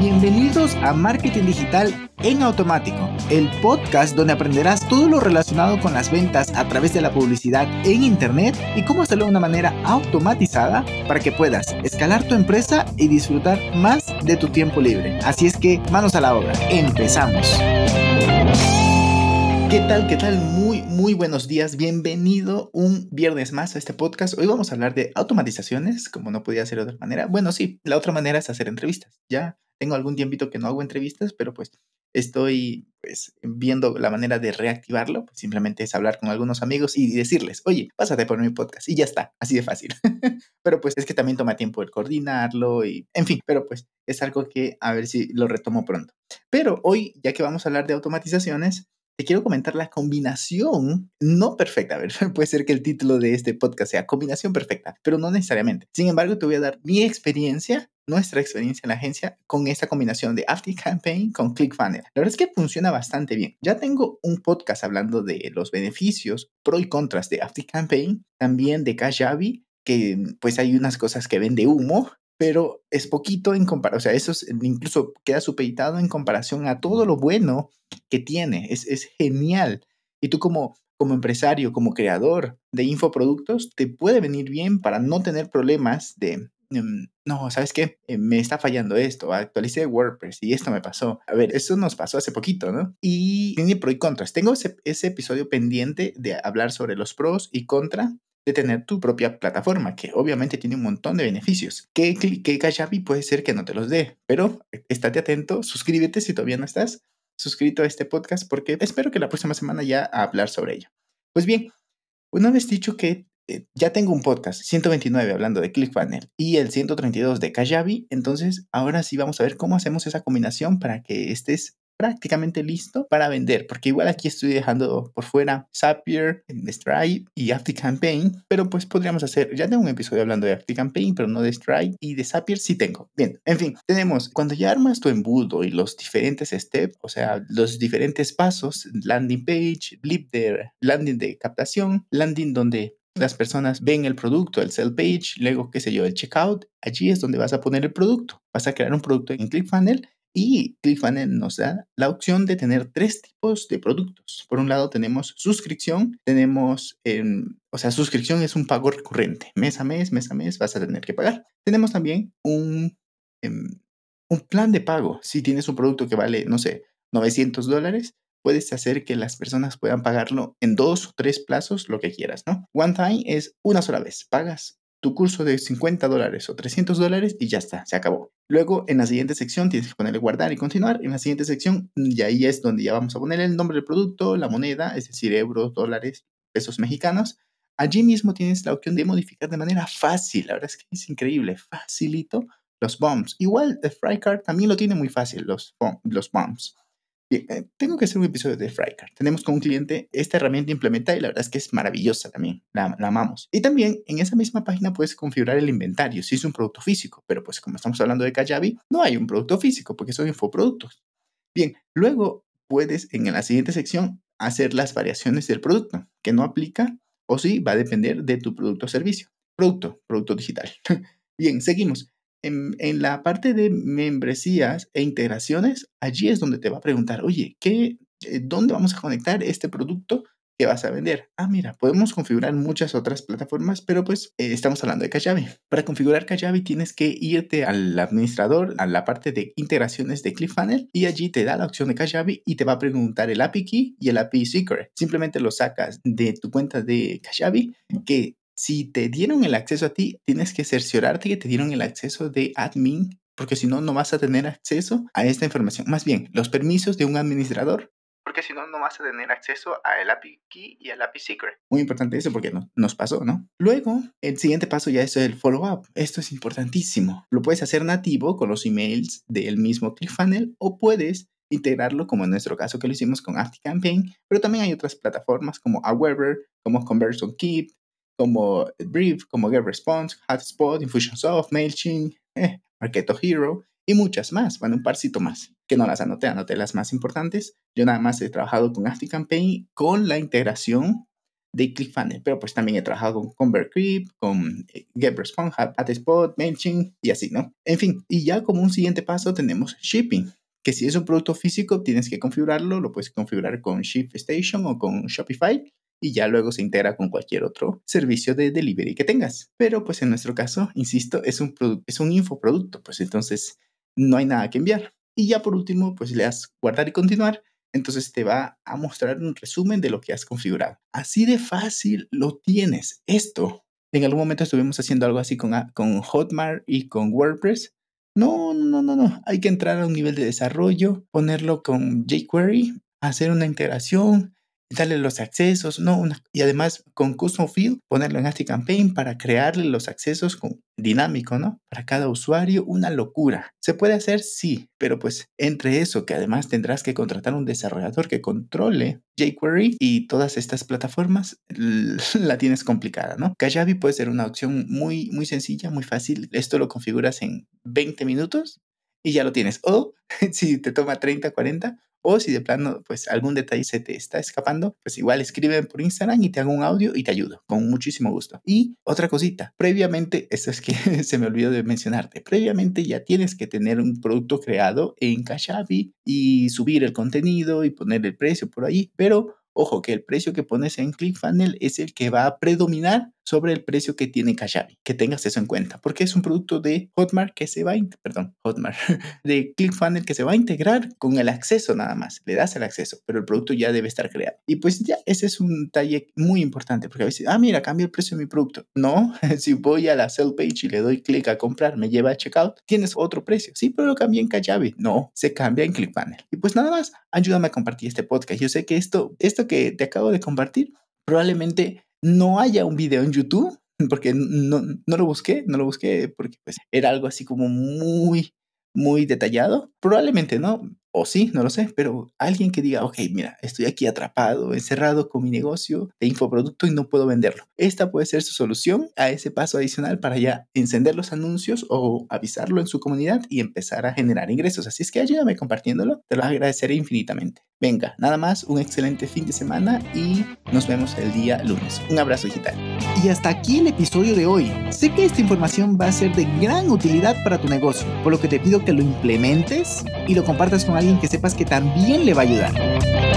Bienvenidos a Marketing Digital en Automático, el podcast donde aprenderás todo lo relacionado con las ventas a través de la publicidad en Internet y cómo hacerlo de una manera automatizada para que puedas escalar tu empresa y disfrutar más de tu tiempo libre. Así es que manos a la obra, empezamos. ¿Qué tal? ¿Qué tal? Muy, muy buenos días. Bienvenido un viernes más a este podcast. Hoy vamos a hablar de automatizaciones, como no podía ser de otra manera. Bueno, sí, la otra manera es hacer entrevistas. Ya tengo algún tiempito que no hago entrevistas, pero pues estoy pues viendo la manera de reactivarlo. Simplemente es hablar con algunos amigos y decirles, oye, pásate por mi podcast y ya está, así de fácil. pero pues es que también toma tiempo el coordinarlo y, en fin, pero pues es algo que a ver si lo retomo pronto. Pero hoy, ya que vamos a hablar de automatizaciones, te quiero comentar la combinación no perfecta. A ver, puede ser que el título de este podcast sea combinación perfecta, pero no necesariamente. Sin embargo, te voy a dar mi experiencia nuestra experiencia en la agencia con esta combinación de Campaign con ClickFunnels. La verdad es que funciona bastante bien. Ya tengo un podcast hablando de los beneficios, pro y contras de Campaign, también de Kajabi, que pues hay unas cosas que vende humo, pero es poquito en comparación, o sea, eso incluso queda supeditado en comparación a todo lo bueno que tiene. Es, es genial. Y tú como, como empresario, como creador de infoproductos, te puede venir bien para no tener problemas de, em, no, ¿sabes qué? Eh, me está fallando esto, actualicé WordPress y esto me pasó. A ver, eso nos pasó hace poquito, ¿no? Y tiene pro y contras. Tengo ese, ese episodio pendiente de hablar sobre los pros y contras de tener tu propia plataforma, que obviamente tiene un montón de beneficios. Que, que Kajabi puede ser que no te los dé, pero estate atento, suscríbete si todavía no estás suscrito a este podcast, porque espero que la próxima semana ya hablar sobre ello. Pues bien, una vez dicho que eh, ya tengo un podcast, 129 hablando de ClickFunnels y el 132 de Kajabi, entonces ahora sí vamos a ver cómo hacemos esa combinación para que estés prácticamente listo para vender, porque igual aquí estoy dejando por fuera Zapier, Stripe y Campaign, pero pues podríamos hacer, ya tengo un episodio hablando de Campaign, pero no de Stripe y de Zapier sí tengo. Bien, en fin, tenemos, cuando ya armas tu embudo y los diferentes steps, o sea, los diferentes pasos, landing page, blip de landing de captación, landing donde las personas ven el producto, el sell page, luego, qué sé yo, el checkout, allí es donde vas a poner el producto. Vas a crear un producto en ClickFunnels y ClickFunnels nos da la opción de tener tres tipos de productos. Por un lado tenemos suscripción, tenemos, o sea, suscripción es un pago recurrente. Mes a mes, mes a mes vas a tener que pagar. Tenemos también un, em, un plan de pago. Si tienes un producto que vale, no sé, 900 dólares, puedes hacer que las personas puedan pagarlo en dos o tres plazos, lo que quieras, ¿no? One time es una sola vez. Pagas tu curso de 50 dólares o 300 dólares y ya está, se acabó. Luego, en la siguiente sección tienes que ponerle guardar y continuar. En la siguiente sección, y ahí es donde ya vamos a poner el nombre del producto, la moneda, es decir, euros, dólares, pesos mexicanos. Allí mismo tienes la opción de modificar de manera fácil. La verdad es que es increíble, facilito los bombs. Igual, el Frycard también lo tiene muy fácil, los, los bombs. Eh, tengo que hacer un episodio de Frycard. Tenemos con un cliente esta herramienta implementada y la verdad es que es maravillosa también. La, amamos. Y también en esa misma página puedes configurar el inventario si es un producto físico. Pero pues como estamos hablando de Kajabi, no hay un producto físico porque son infoproductos. Bien, luego puedes en la siguiente sección hacer las variaciones del producto, que no aplica o sí va a depender de tu producto o servicio. Producto, producto digital. Bien, seguimos en, la parte de membresías e integraciones, allí es donde te va a preguntar, oye, ¿qué, eh, ¿dónde vamos a conectar este producto que vas a vender? Ah, mira, podemos configurar muchas otras plataformas, pero pues eh, estamos hablando de Kajabi. Para configurar Kajabi tienes que irte al administrador, a la parte de integraciones de ClickFunnels y allí te da la opción de Kajabi y te va a preguntar el API Key y el API Secret. Simplemente lo sacas de tu cuenta de Kajabi que si te dieron el acceso a ti, tienes que cerciorarte que te dieron el acceso de admin, porque si no, no vas a tener acceso a esta información. Más bien, los permisos de un administrador, porque si no, no vas a tener acceso a el API Key y al API Secret. Muy importante eso porque no, nos pasó, ¿no? Luego, el siguiente paso ya es el follow-up. Esto es importantísimo. Lo puedes hacer nativo con los emails del mismo ClickFunnels o puedes integrarlo, como en nuestro caso que lo hicimos con Campaign, pero también hay otras plataformas como Aweber, como ConversionKit, como Brief, como GetResponse, HotSpot, Infusionsoft, MailChimp, eh, Marketo Hero y muchas más. Bueno, un parcito más que no las anoté, anoté las más importantes. Yo nada más he trabajado con Campaign con la integración de ClickFunnels, pero pues también he trabajado con ConvertCreep, con eh, GetResponse, HubSpot, MailChimp y así, ¿no? En fin, y ya como un siguiente paso tenemos Shipping, que si es un producto físico tienes que configurarlo, lo puedes configurar con ShipStation o con Shopify y ya luego se integra con cualquier otro servicio de delivery que tengas. Pero pues en nuestro caso, insisto, es un, es un infoproducto, pues entonces no hay nada que enviar. Y ya por último, pues le das guardar y continuar. Entonces te va a mostrar un resumen de lo que has configurado. Así de fácil lo tienes. Esto, en algún momento estuvimos haciendo algo así con, con Hotmart y con WordPress. No, no, no, no. Hay que entrar a un nivel de desarrollo, ponerlo con jQuery, hacer una integración, darle los accesos, ¿no? y además con Custom Field, ponerlo en ActiveCampaign para crearle los accesos con, dinámico, ¿no? Para cada usuario, una locura. ¿Se puede hacer? Sí, pero pues entre eso, que además tendrás que contratar un desarrollador que controle jQuery y todas estas plataformas, la tienes complicada, ¿no? Kajabi puede ser una opción muy, muy sencilla, muy fácil. Esto lo configuras en 20 minutos y ya lo tienes. O si te toma 30, 40, o si de plano, pues algún detalle se te está escapando, pues igual escriben por Instagram y te hago un audio y te ayudo, con muchísimo gusto. Y otra cosita, previamente, esto es que se me olvidó de mencionarte, previamente ya tienes que tener un producto creado en Kashabi y subir el contenido y poner el precio por ahí, pero Ojo que el precio que pones en ClickFunnels es el que va a predominar sobre el precio que tiene Kajabi. Que tengas eso en cuenta, porque es un producto de Hotmart que se va a, perdón, Hotmart, de ClickFunnels que se va a integrar con el acceso nada más. Le das el acceso, pero el producto ya debe estar creado. Y pues ya ese es un detalle muy importante, porque a veces, ah, mira, cambia el precio de mi producto. No, si voy a la sell page y le doy clic a comprar, me lleva a checkout, tienes otro precio. Sí, pero lo cambié en Kajabi. No, se cambia en ClickFunnels. Y pues nada más, ayúdame a compartir este podcast. Yo sé que esto, esto que te acabo de compartir, probablemente no haya un video en YouTube, porque no, no lo busqué, no lo busqué porque pues era algo así como muy, muy detallado. Probablemente no, o sí, no lo sé, pero alguien que diga, ok, mira, estoy aquí atrapado, encerrado con mi negocio de infoproducto y no puedo venderlo. Esta puede ser su solución a ese paso adicional para ya encender los anuncios o avisarlo en su comunidad y empezar a generar ingresos. Así es que ayúdame compartiéndolo, te lo agradeceré infinitamente. Venga, nada más, un excelente fin de semana y nos vemos el día lunes. Un abrazo digital. Y hasta aquí el episodio de hoy. Sé que esta información va a ser de gran utilidad para tu negocio, por lo que te pido que lo implementes y lo compartas con alguien que sepas que también le va a ayudar.